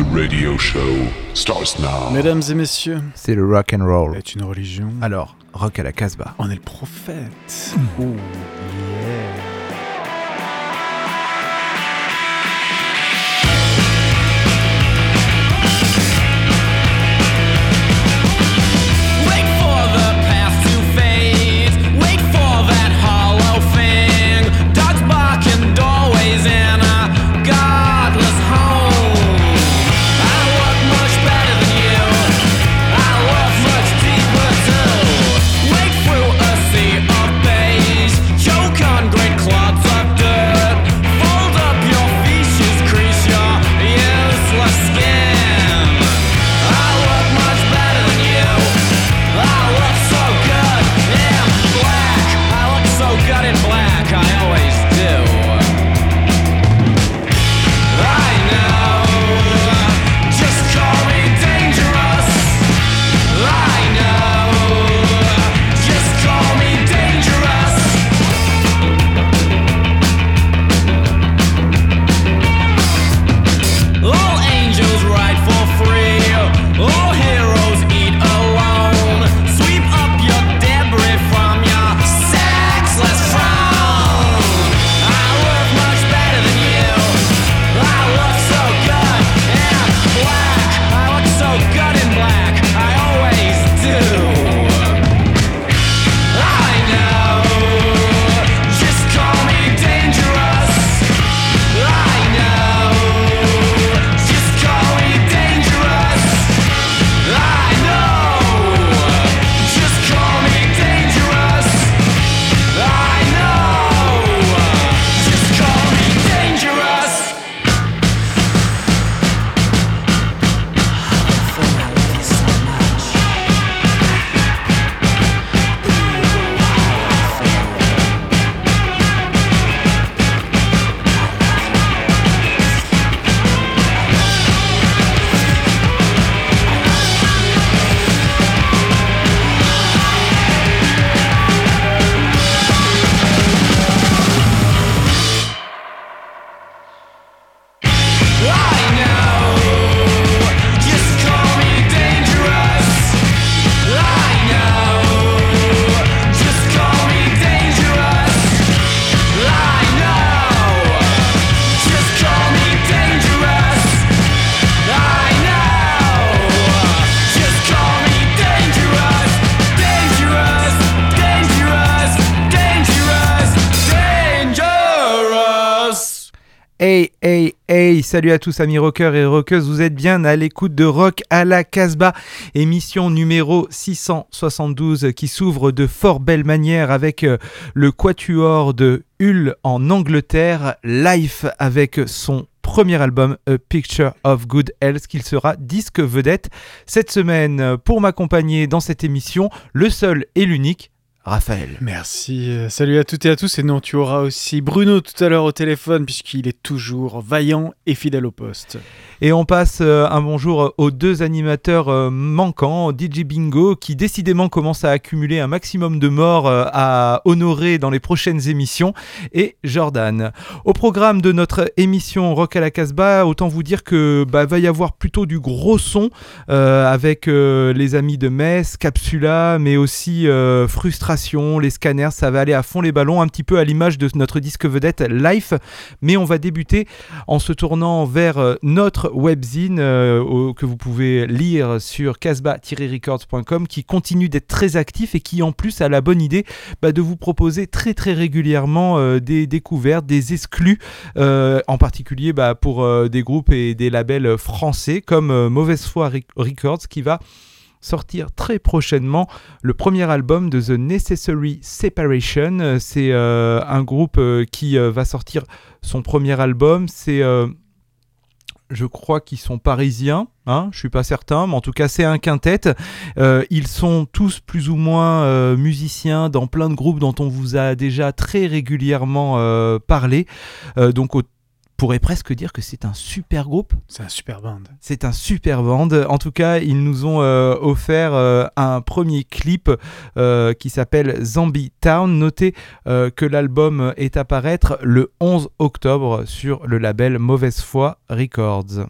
The radio show starts now. Mesdames et messieurs, C'est le rock and roll. est une religion. Alors, rock à la Casbah. On est le prophète. Ouh, Wait salut à tous amis rockers et rockeuses, vous êtes bien à l'écoute de Rock à la Casbah, émission numéro 672 qui s'ouvre de fort belle manière avec euh, le quatuor de Hull en Angleterre, Life avec son premier album A Picture of Good Health qu'il sera disque vedette cette semaine. Pour m'accompagner dans cette émission, le seul et l'unique Raphaël. Merci. euh, Salut à toutes et à tous. Et non, tu auras aussi Bruno tout à l'heure au téléphone, puisqu'il est toujours vaillant et fidèle au poste. Et on passe euh, un bonjour aux deux animateurs euh, manquants, DJ Bingo, qui décidément commence à accumuler un maximum de morts à honorer dans les prochaines émissions, et Jordan. Au programme de notre émission Rock à la Casbah, autant vous dire que bah, va y avoir plutôt du gros son euh, avec euh, les amis de Metz, Capsula, mais aussi euh, Frustration, les scanners, ça va aller à fond les ballons, un petit peu à l'image de notre disque vedette Life, mais on va débuter en se tournant vers euh, notre webzine euh, que vous pouvez lire sur casbah-records.com qui continue d'être très actif et qui en plus a la bonne idée bah, de vous proposer très très régulièrement euh, des découvertes, des exclus, en particulier bah, pour des groupes et des labels français comme Mauvaise Foi Rec- Records qui va sortir très prochainement le premier album de The Necessary Separation. Euh, C'est euh, un groupe euh, qui va sortir son premier album. C'est, je crois qu'ils sont parisiens. Hein, je suis pas certain, mais en tout cas c'est un quintet. Ils sont tous plus ou moins musiciens dans plein de groupes dont on vous a déjà très régulièrement parlé. Donc au- pourrait presque dire que c'est un super groupe. C'est un super band. C'est un super band. En tout cas, ils nous ont euh, offert euh, un premier clip euh, qui s'appelle Zombie Town. Notez que l'album est à paraître le 11 octobre sur le label Mauvaise Foi Records.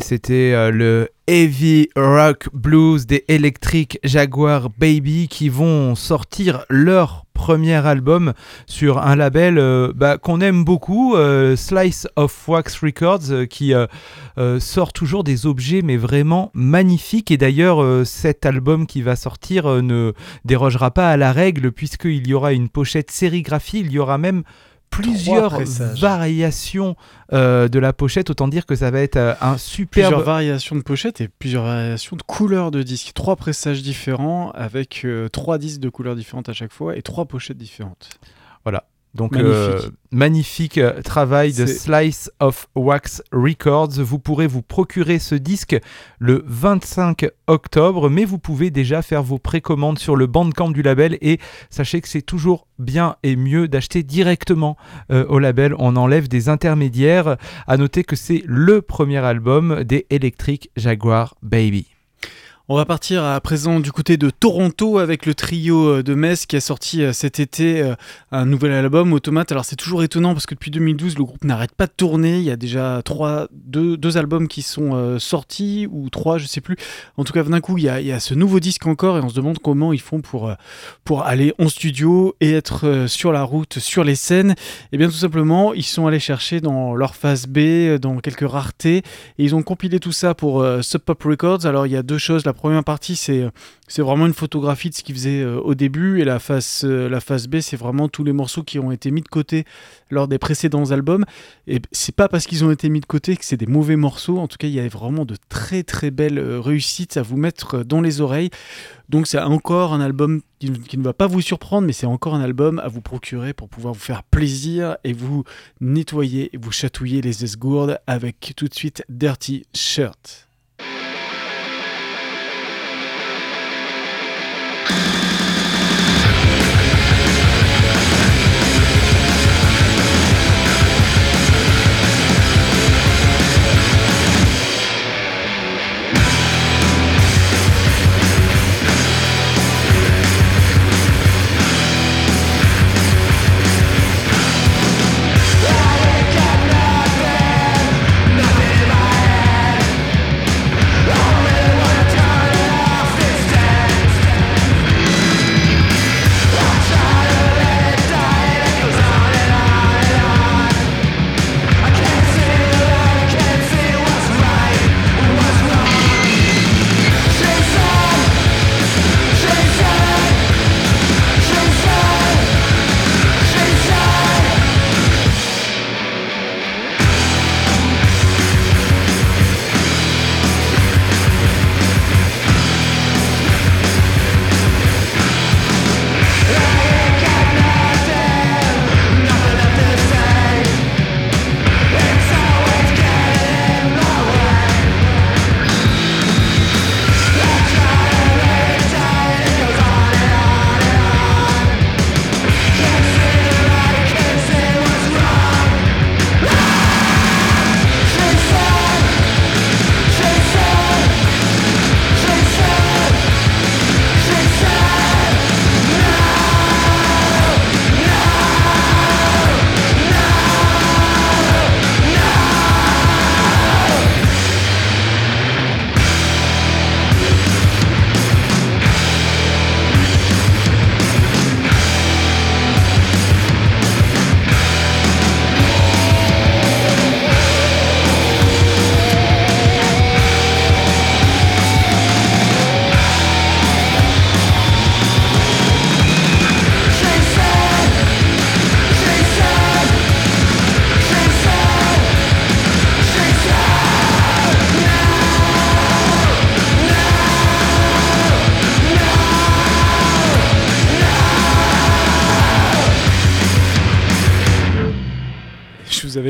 C'était euh, le Heavy Rock Blues des Electric Jaguar Baby qui vont sortir leur premier album sur un label euh, bah, qu'on aime beaucoup, euh, Slice of Wax Records, qui sort toujours des objets mais vraiment magnifiques. Et d'ailleurs, cet album qui va sortir ne dérogera pas à la règle puisqu'il y aura une pochette sérigraphie, il y aura même plusieurs variations euh, de la pochette. Autant dire que ça va être euh, un superbe Plusieurs variations de pochettes et plusieurs variations de couleurs de disques. Trois pressages différents avec euh, trois disques de couleurs différentes à chaque fois et trois pochettes différentes. Voilà. Donc Magnifique. euh, magnifique euh, travail de Slice of Wax Records. Vous pourrez vous procurer ce disque le 25 octobre, mais vous pouvez déjà faire vos précommandes sur le bandcamp du label et sachez que c'est toujours bien et mieux d'acheter directement euh, au label. On enlève des intermédiaires. À noter que c'est le premier album des Electric Jaguar Baby. On va partir à présent du côté de Toronto avec le trio euh, de Metz qui a sorti euh, cet été euh, un nouvel album, Automate. Alors c'est toujours étonnant parce que depuis 2012, le groupe n'arrête pas de tourner. Il y a déjà trois, deux, albums qui sont sortis ou trois, je sais plus. En tout cas, d'un coup, il y, a, ce nouveau disque encore et on se demande comment ils font pour, pour aller en studio et être sur la route, sur les scènes. Et bien tout simplement, ils sont allés chercher dans leur phase B, dans quelques raretés et ils ont compilé tout ça pour Sub Pop Records. Alors il y a deux choses. Première partie, c'est vraiment une photographie de ce qu'ils faisaient euh, au début, et la face, euh, la face B, c'est vraiment tous les morceaux qui ont été mis de côté lors des précédents albums. Et c'est pas parce qu'ils ont été mis de côté que c'est des mauvais morceaux. En tout cas, il y a vraiment de très très belles euh, réussites à vous mettre dans les oreilles. Donc c'est encore un album qui, qui ne va pas vous surprendre, mais c'est encore un album à vous procurer pour pouvoir vous faire plaisir et vous nettoyer et vous chatouiller les esgourdes avec tout de suite Dirty Shirt.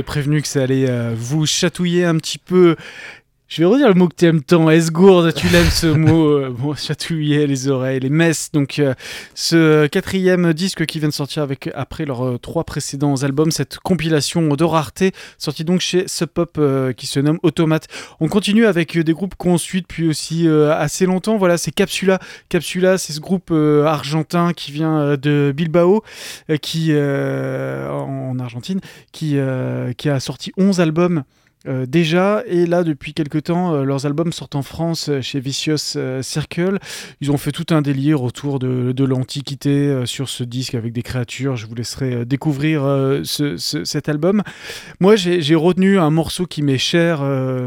Prévenu que ça allait euh, vous chatouiller un petit peu. Je vais redire le mot que tu aimes tant, esgourde, tu l'aimes ce mot, euh, bon, chatouiller les oreilles, les messes. Donc euh, ce quatrième disque qui vient de sortir avec, après leurs euh, trois précédents albums, cette compilation de rareté, sortie donc chez Sub Pop euh, qui se nomme Automate. On continue avec des groupes qu'on suit depuis aussi assez longtemps, voilà c'est Capsula. Capsula c'est ce groupe argentin qui vient de Bilbao, qui, en en Argentine, qui, qui a sorti 11 albums euh, déjà, et là depuis quelques temps, euh, leurs albums sortent en France euh, chez Vicious Circle. Ils ont fait tout un délire autour de, l'Antiquité sur ce disque avec des créatures. Je vous laisserai découvrir ce- ce- cet album. Moi, j'ai retenu un morceau qui m'est cher, un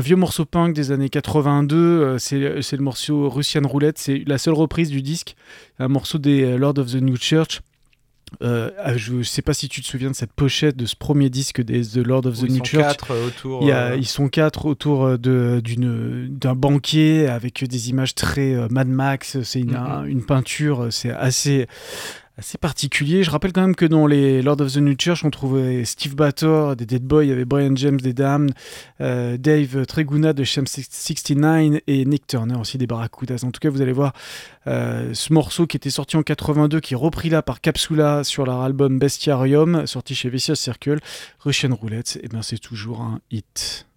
vieux morceau punk des années 82. euh, c'est le morceau Russian Roulette. C'est la seule reprise du disque, un morceau des Lord of the New Church. Euh, ah, je ne sais pas si tu te souviens de cette pochette de ce premier disque des The Lord of the New sont Church. quatre euh, autour. Il y a- euh, ils sont quatre autour d'un banquier avec des images très Mad Max. C'est une, un- une peinture, c'est assez, assez particulier. Je rappelle quand même que dans les Lord of the New Church, on trouvait Steve Bator des Dead Boy, il Brian James des Damned, euh, Dave Treguna de Sham 69 et Nick Turner aussi des Barracudas. En tout cas, vous allez voir euh, ce morceau qui était sorti en 82, qui est repris là par Capsula sur leur album Bestiarium, sorti chez Vicious Circle, Russian Roulette, et ben c'est toujours un hit.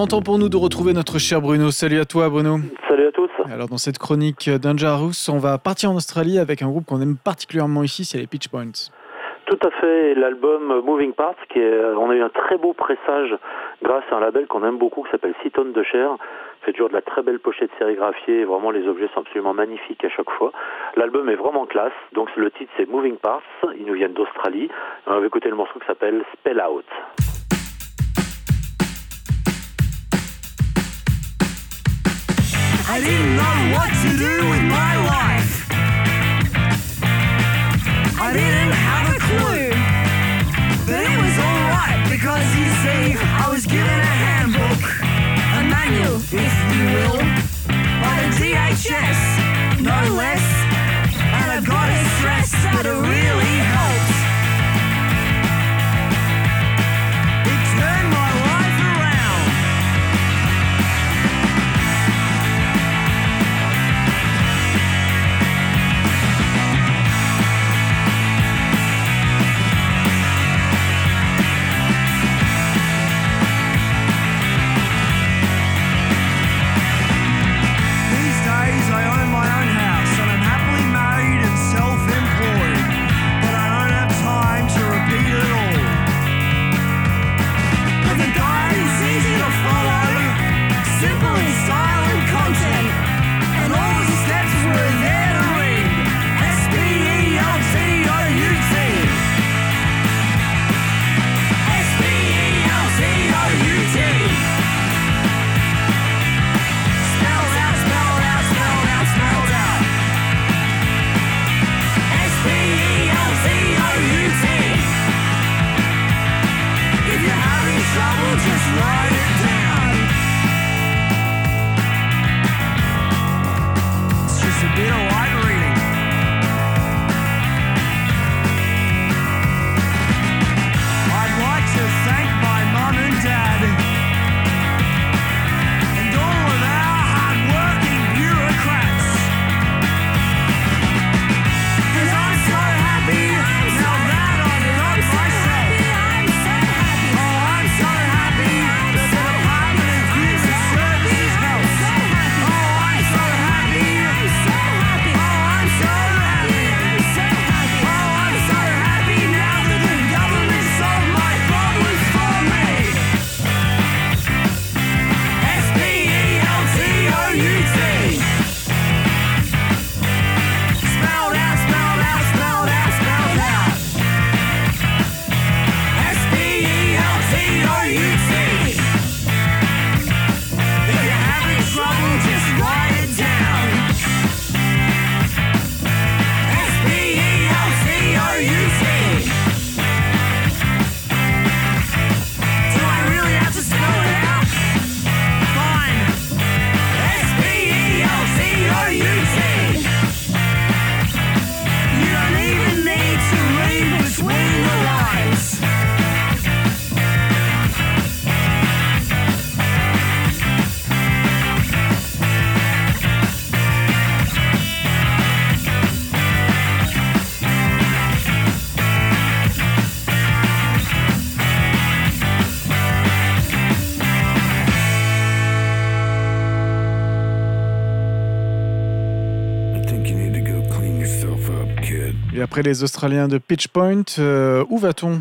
Grand temps pour nous de retrouver notre cher Bruno. Salut à toi Bruno. Salut à tous. Alors dans cette chronique Dangerous, on va partir en Australie avec un groupe qu'on aime particulièrement ici, c'est les Pitch Points. Tout à fait, l'album Moving Parts, qui est, on a eu un très beau pressage grâce à un label qu'on aime beaucoup qui s'appelle 6 tonnes de chair. fait toujours de la très belle pochette sérigraphiée, vraiment les objets sont absolument magnifiques à chaque fois. L'album est vraiment classe, donc le titre c'est Moving Parts, ils nous viennent d'Australie. On va écouter le morceau qui s'appelle Spell Out. I didn't know what to do with my life. I didn't have a clue. But it was alright because you see, I was given a handbook, a manual, if you will, by the DHS, no less. And I've got to stress that it really helps. Les Australiens de Pitch Point, euh, où va-t-on?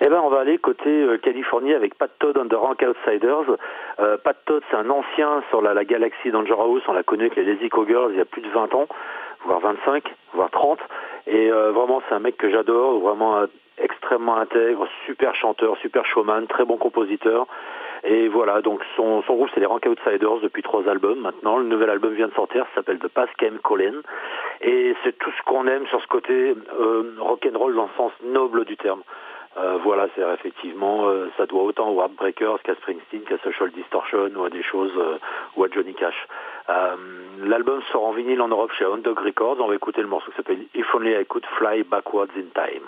Eh ben, on va aller côté euh, Californie avec Pat Todd and the Rank Outsiders. Euh, Pat Todd, c'est un ancien sur la, la galaxie Danger House. On l'a connu avec les Lazy Cowgirls il y a plus de 20 ans, voire 25, voire 30. Et vraiment, c'est un mec que j'adore, vraiment extrêmement intègre, super chanteur, super showman, très bon compositeur. Et voilà, donc son, groupe c'est les Rank Outsiders depuis trois albums maintenant. Le nouvel album vient de sortir, ça s'appelle The Past Came Colin. Et c'est tout ce qu'on aime sur ce côté euh, rock'n'roll dans le sens noble du terme. Euh, voilà, c'est effectivement, euh, ça doit autant aux Heartbreakers qu'à Springsteen, qu'à Social Distortion ou à des choses, ou à Johnny Cash. L'album sort en vinyle en Europe chez Dog Records. On va écouter le morceau qui s'appelle If Only I Could Fly Backwards in Time.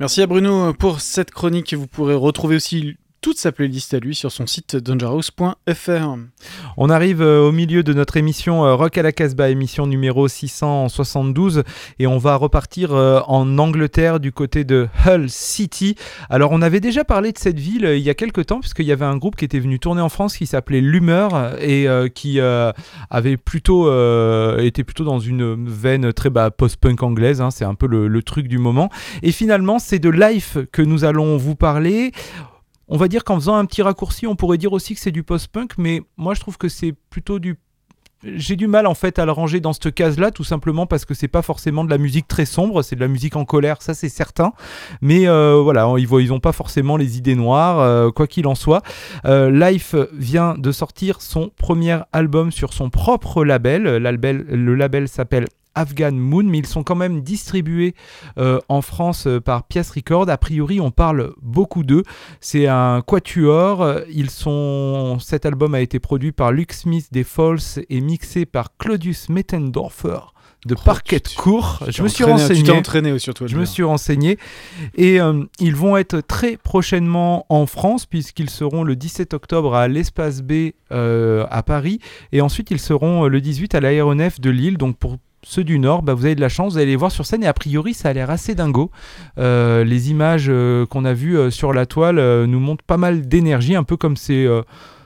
Merci à Bruno pour cette chronique. Vous pourrez retrouver aussi toute sa playlist à lui sur son site dangerous.fr. On arrive euh, au milieu de notre émission euh, Rock à la Casbah, émission numéro 672, et on va repartir euh, en Angleterre du côté de Hull City. Alors on avait déjà parlé de cette ville il y a quelques temps, puisqu'il y avait un groupe qui était venu tourner en France qui s'appelait L'Humeur, et qui avait plutôt euh, été plutôt dans une veine très bah, post-punk anglaise, hein, c'est un peu le truc du moment. Et finalement c'est de Life que nous allons vous parler. On va dire qu'en faisant un petit raccourci, on pourrait dire aussi que c'est du post-punk, mais moi je trouve que c'est plutôt du. J'ai du mal en fait à le ranger dans cette case-là, tout simplement parce que c'est pas forcément de la musique très sombre, c'est de la musique en colère, ça c'est certain. Mais euh, voilà, ils ils ont pas forcément les idées noires, euh, quoi qu'il en soit. Euh, Life vient de sortir son premier album sur son propre label. Le label s'appelle Afghan Moon, mais ils sont quand même distribués euh, en France euh, par Pias Record. A priori, on parle beaucoup d'eux. C'est un quatuor. Ils sont... Cet album a été produit par Luke Smith des Falls et mixé par Claudius Mettendorfer de Oh, Parquet tu- Court. tu Je me suis entraîné- Tu t'es renseigné. entraîné surtout. Je me suis renseigné et euh, ils vont être très prochainement en France puisqu'ils seront le 17 octobre à l'Espace B euh, à Paris et ensuite ils seront le 18 à l'aéronef de Lille. Donc pour ceux du Nord, bah, vous avez de la chance, vous allez les voir sur scène et a priori ça a l'air assez dingo. Euh, les images euh, qu'on a vues euh, sur la toile nous montrent pas mal d'énergie, un peu comme c'est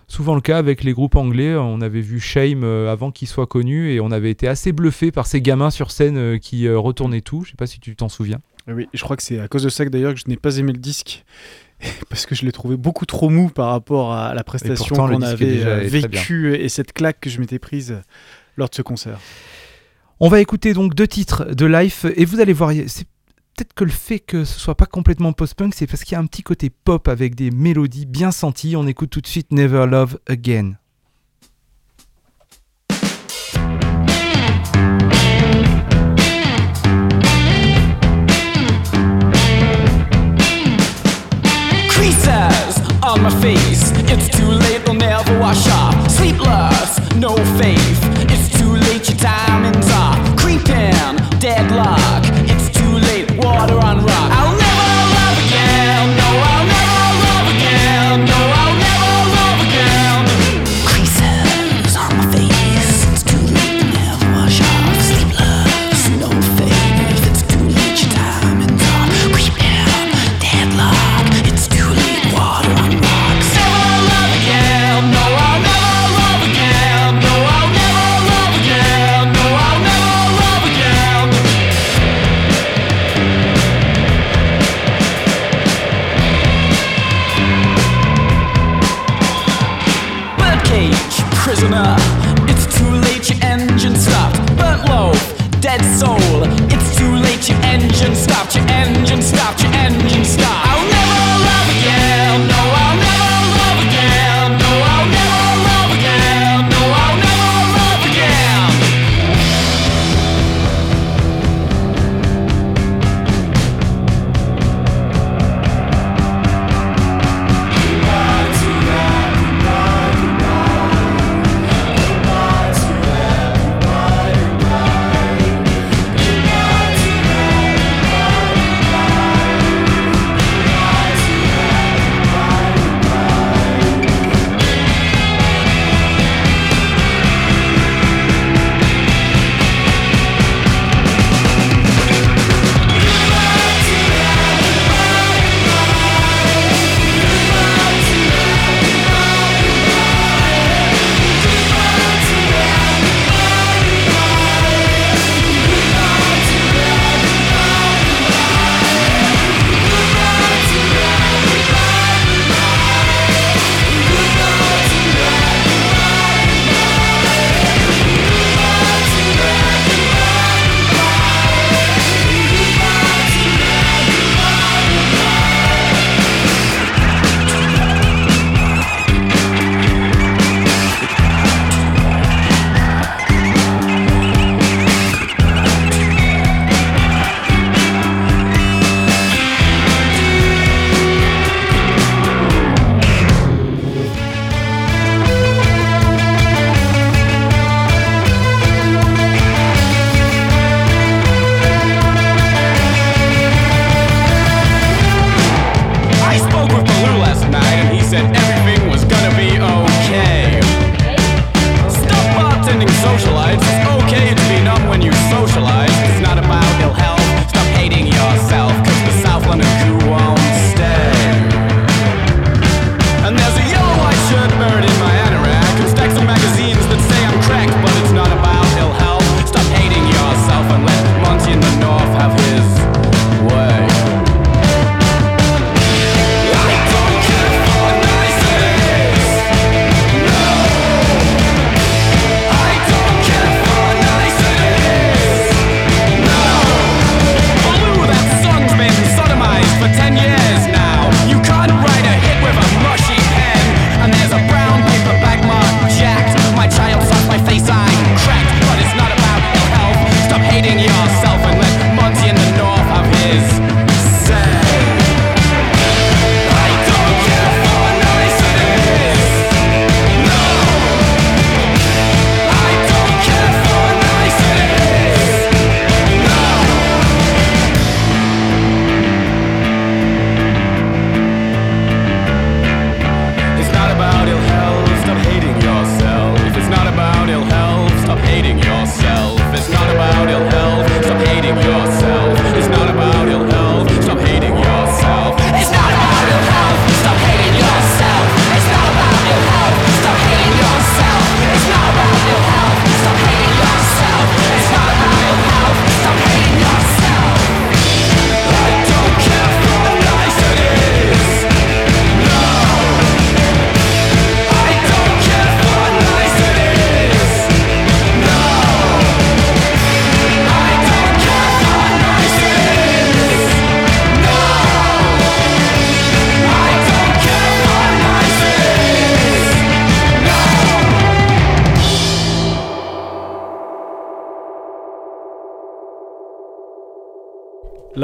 souvent le cas avec les groupes anglais. On avait vu Shame avant qu'il soit connu et on avait été assez bluffé par ces gamins sur scène qui retournaient tout. Je sais pas si tu t'en souviens. Oui, je crois que c'est à cause de ça que d'ailleurs que je n'ai pas aimé le disque. Parce que je l'ai trouvé beaucoup trop mou par rapport à la prestation qu'on avait vécue et cette claque que je m'étais prise lors de ce concert. On va écouter donc deux titres de Life et vous allez voir, c'est peut-être que le fait que ce soit pas complètement post-punk, c'est parce qu'il y a un petit côté pop avec des mélodies bien senties. On écoute tout de suite Never Love Again. down, deadlock.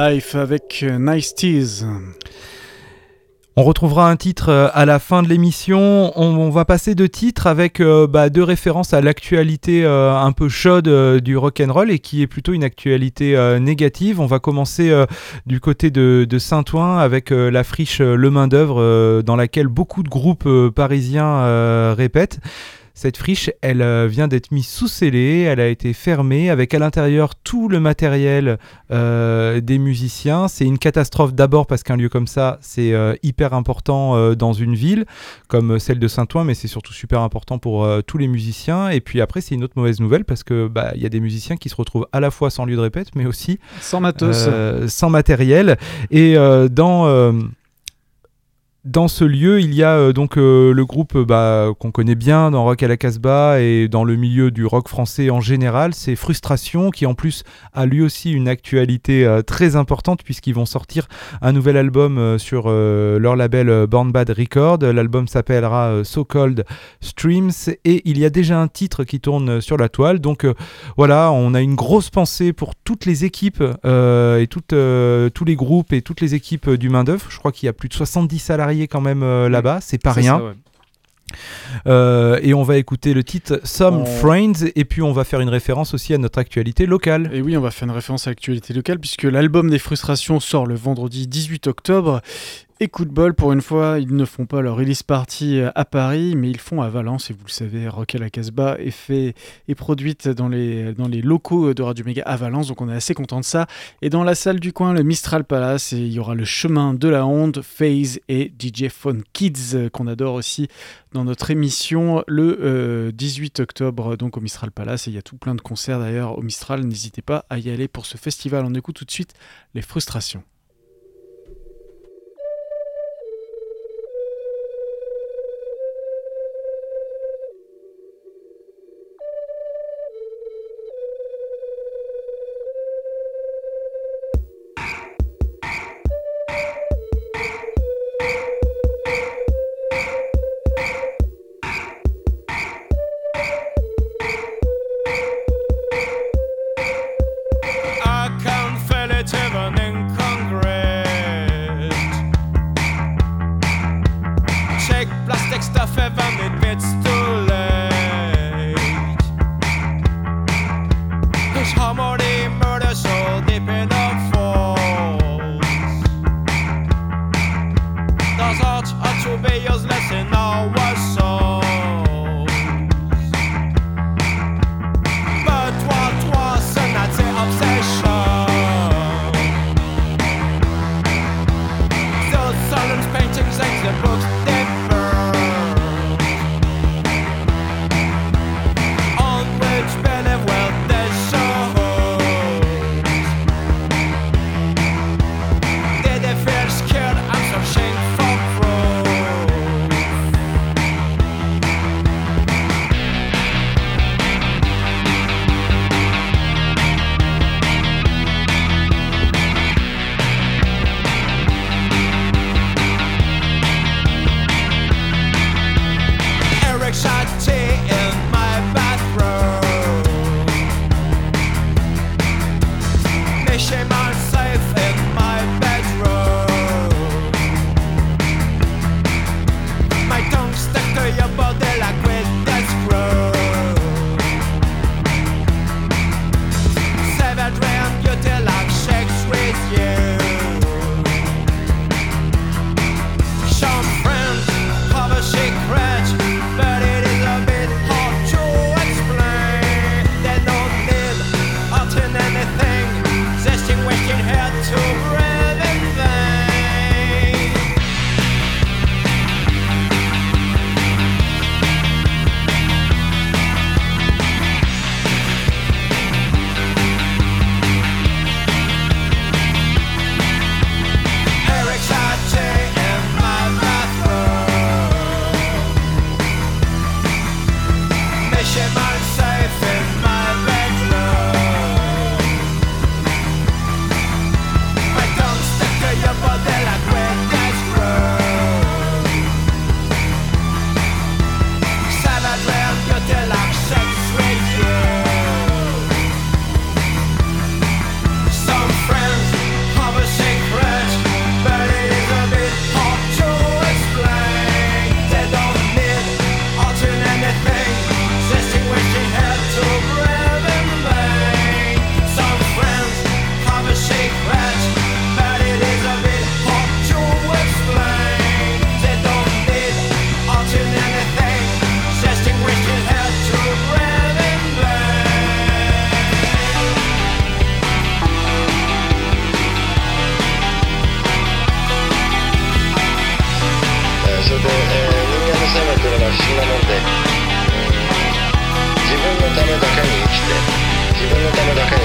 Life avec euh, Nice Teas. On retrouvera un titre euh, à la fin de l'émission. On, va passer de titres avec euh, bah, deux références à l'actualité euh, un peu chaude du rock and roll et qui est plutôt une actualité négative. On va commencer du côté de, de Saint-Ouen avec la friche Le Main d'œuvre dans laquelle beaucoup de groupes parisiens répètent. Cette friche, elle euh, vient d'être mise sous scellé, elle a été fermée avec à l'intérieur tout le matériel euh, des musiciens. C'est une catastrophe d'abord parce qu'un lieu comme ça, c'est euh, hyper important euh, dans une ville comme celle de Saint-Ouen, mais c'est surtout super important pour tous les musiciens. Et puis après, c'est une autre mauvaise nouvelle parce que bah, il y a des musiciens qui se retrouvent à la fois sans lieu de répète, mais aussi Sans matos. sans matériel. Et dans dans ce lieu, il y a euh, donc euh, le groupe euh, bah, qu'on connaît bien dans Rock à la Casbah et dans le milieu du rock français en général, c'est Frustration qui en plus a lui aussi une actualité très importante puisqu'ils vont sortir un nouvel album sur leur label Born Bad Record. L'album s'appellera So Called Streams et il y a déjà un titre qui tourne sur la toile. Donc voilà, on a une grosse pensée pour toutes les équipes et tous les groupes et toutes les équipes du main d'œuvre. Je crois qu'il y a plus de 70 salariés quand même euh, là-bas, c'est pas rien. ça, ouais. Euh, et on va écouter le titre Some On- Friends et puis on va faire une référence aussi à notre actualité locale. Et oui, on va faire une référence à l'actualité locale puisque l'album des frustrations sort le vendredi 18 octobre. Et coup de bol, pour une fois, ils ne font pas leur release party à Paris, mais ils font à Valence. Et vous le savez, Rock à la Casbah est fait et produite dans les, dans les locaux de Radio Méga à Valence. Donc on est assez content de ça. Et dans la salle du coin, le Mistral Palace, et il y aura le chemin de la honte, FaZe et DJ Phone Kids euh, qu'on adore aussi dans notre émission le euh, 18 octobre donc au Mistral Palace et il y a tout plein de concerts d'ailleurs au Mistral n'hésitez pas à y aller pour ce festival on écoute tout de suite les frustrations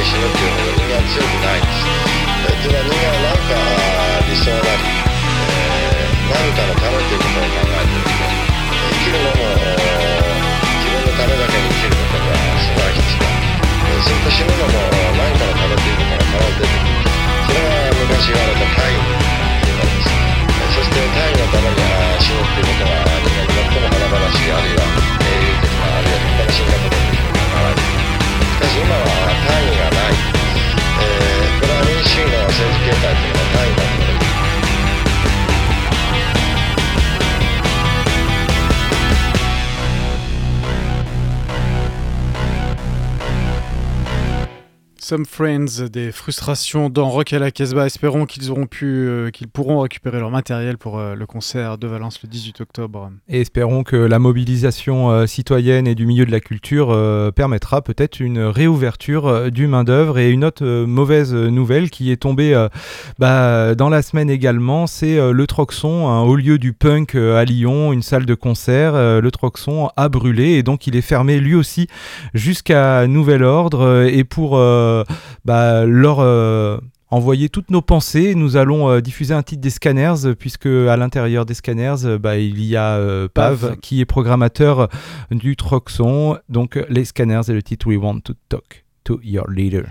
死ぬっていうほど人間は強くないんですえーというのは人間は何か理想なり、えー何かのためということを考えてですね生きるのも自分のためだけに生きることが素晴らしいですえーそれと死ぬのも何かのためということが必ず出てくるそれは昔言われた大義というものですそして大義のためにあー死ぬっていうことが人間に最も華々しいあるいは英雄的なあるいは立派な死に方だというふうに考えられるしかし今は大義が、民主主義の政治形態というのは大義だと Some Friends, des frustrations dans Rock à la Casbah. Espérons qu'ils auront pu, euh, qu'ils pourront récupérer leur matériel pour euh, le concert de Valence le 18 octobre. Et espérons que la mobilisation euh, citoyenne et du milieu de la culture euh, permettra peut-être une réouverture euh, du main-d'œuvre. Et une autre euh, mauvaise nouvelle qui est tombée bah, dans la semaine également, c'est le Troxon, un haut lieu du punk à Lyon, une salle de concert. Le Troxon a brûlé et donc il est fermé lui aussi jusqu'à nouvel ordre. Et pour euh, bah, leur euh, envoyer toutes nos pensées. Nous allons euh, diffuser un titre des Scanners, euh, puisque à l'intérieur des Scanners, euh, bah, il y a euh, Pav, qui est programmateur euh, du Troxon. Donc euh, les Scanners et le titre We Want to Talk to Your Leader.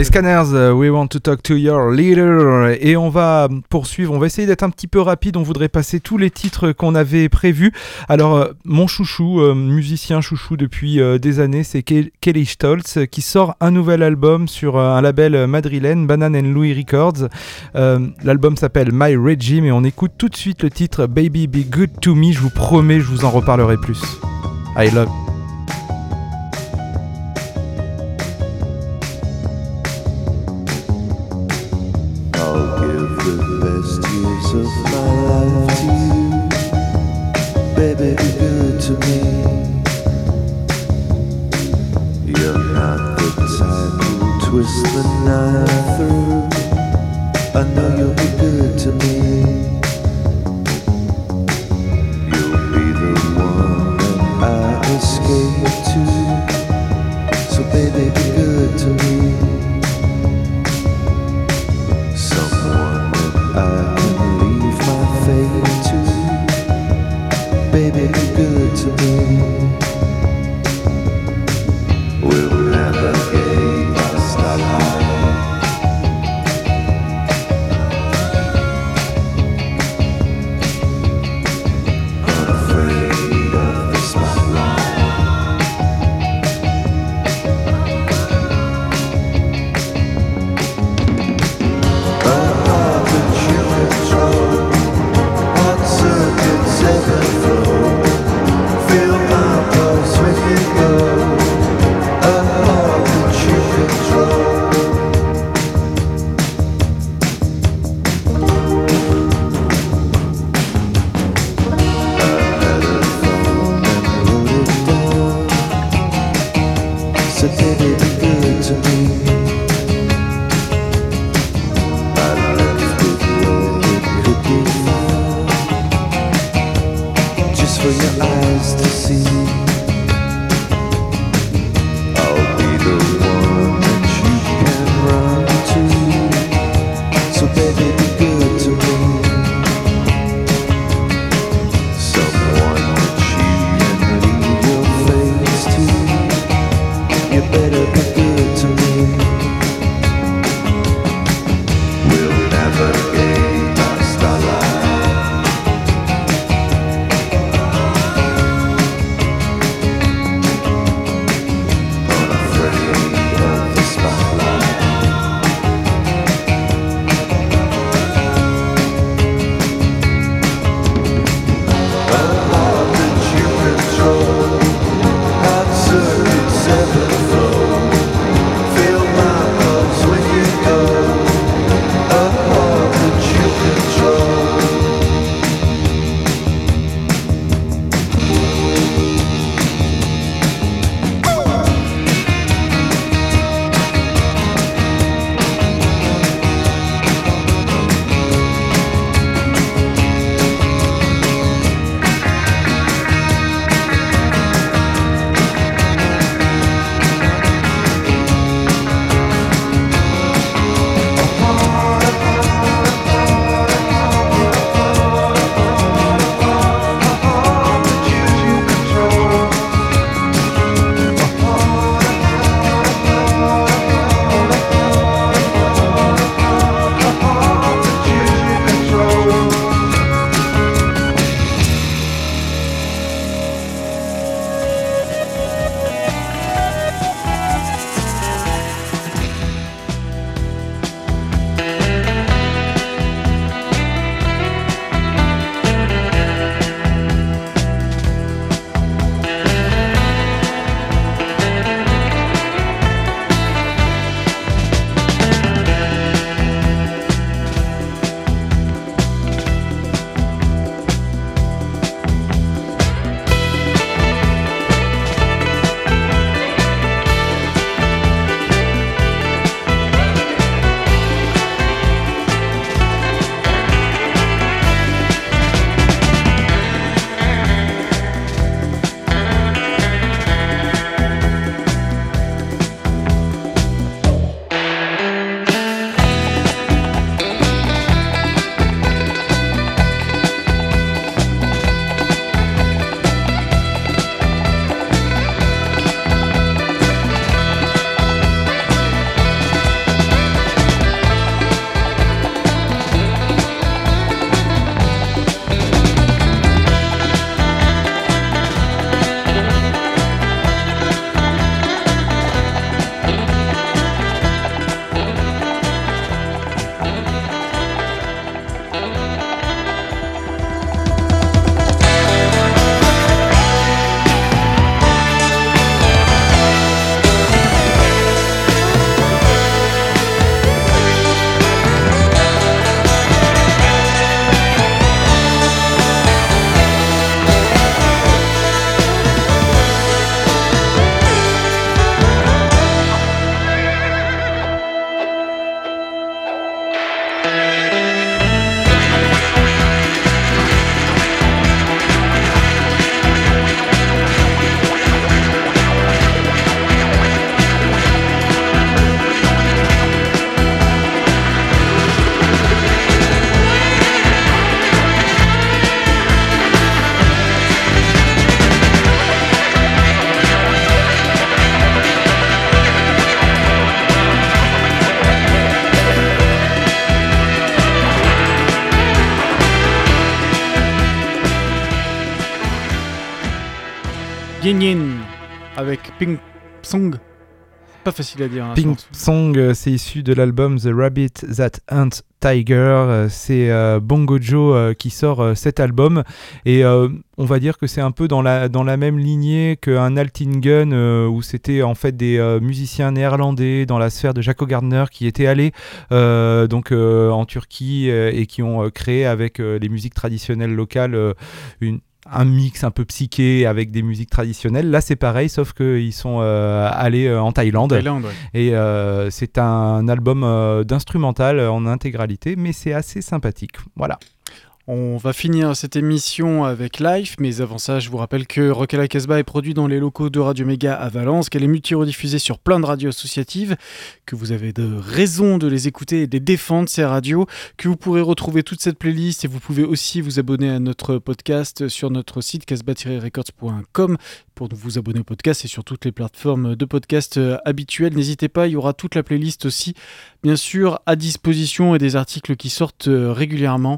Les Scanners, euh, We Want to Talk to Your Leader. Et on va poursuivre, on va essayer d'être un petit peu rapide. On voudrait passer tous les titres qu'on avait prévus. Alors, euh, mon chouchou, euh, musicien chouchou depuis des années, c'est Ke- Kelly Stoltz qui sort un nouvel album sur un label madrilène, Banana and Louis Records. L'album s'appelle My Regime et on écoute tout de suite le titre Baby Be Good to Me. Je vous promets, je vous en reparlerai plus. I love. Of my life to you. Baby, be good to me. You're not the type who twist the knife through. I know you'll be good to me. Pas facile à dire. hein, Pink. Song, euh, c'est issu de l'album The Rabbit That Hunt Tiger. Euh, C'est euh, Bongo Joe euh, qui sort euh, cet album. Et on va dire que c'est un peu dans la, dans la même lignée qu'un Altingen, où c'était en fait des musiciens néerlandais dans la sphère de Jaco Gardner qui étaient allés donc, en Turquie et qui ont créé avec les musiques traditionnelles locales une un mix un peu psyché avec des musiques traditionnelles. Là, c'est pareil, sauf qu'ils sont euh, allés euh, en Thaïlande. Thaïlande, ouais. Et euh, c'est un album euh, d'instrumental en intégralité, mais c'est assez sympathique. Voilà. On va finir cette émission avec Life, mais avant ça, je vous rappelle que Rock à est produit dans les locaux de Radio Méga à Valence, qu'elle est multi-rediffusée sur plein de radios associatives, que vous avez de raisons de les écouter et de les défendre, ces radios, que vous pourrez retrouver toute cette playlist et vous pouvez aussi vous abonner à notre podcast sur notre site casbah-records.com pour vous abonner au podcast et sur toutes les plateformes de podcast euh, habituelles. N'hésitez pas, il y aura toute la playlist aussi, bien sûr, à disposition et des articles qui sortent euh, régulièrement.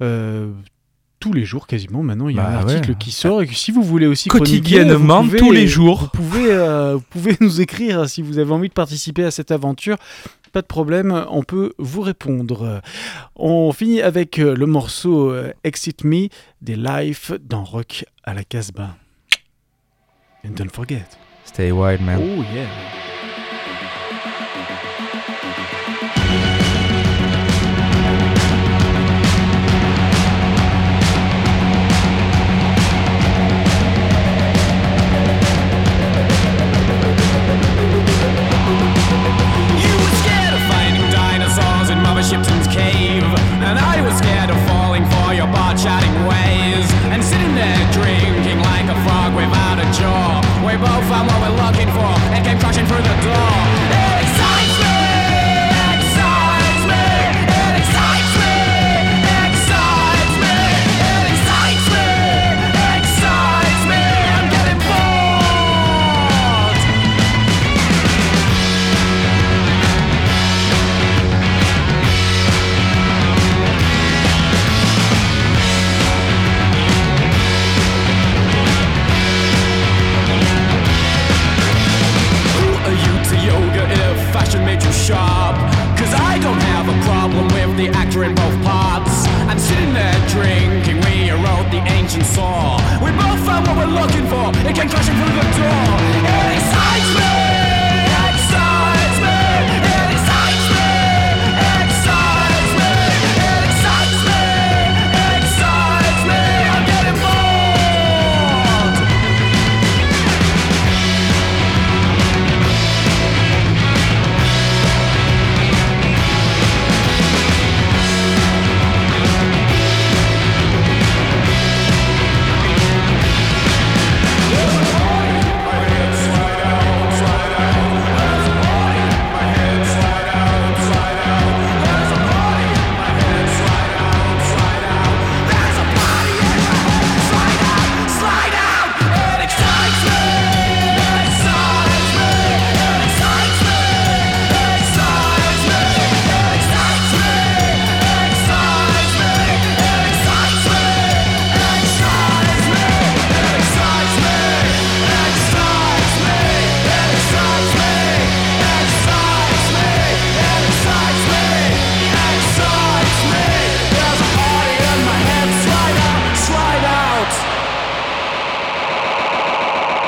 Euh, tous les jours quasiment maintenant il y a Bah un article ouais. qui sort et que si vous voulez aussi Quotidiennement, pouvez- tous les jours. vous pouvez, euh, vous pouvez nous écrire si vous avez envie de participer à cette aventure pas de problème, on peut vous répondre. On finit avec euh, le morceau euh, Exit Me des Life dans Rock à la Casbah. And don't forget. Stay wild, man. Oh yeah. We both found what we're looking for and came crashing through the door.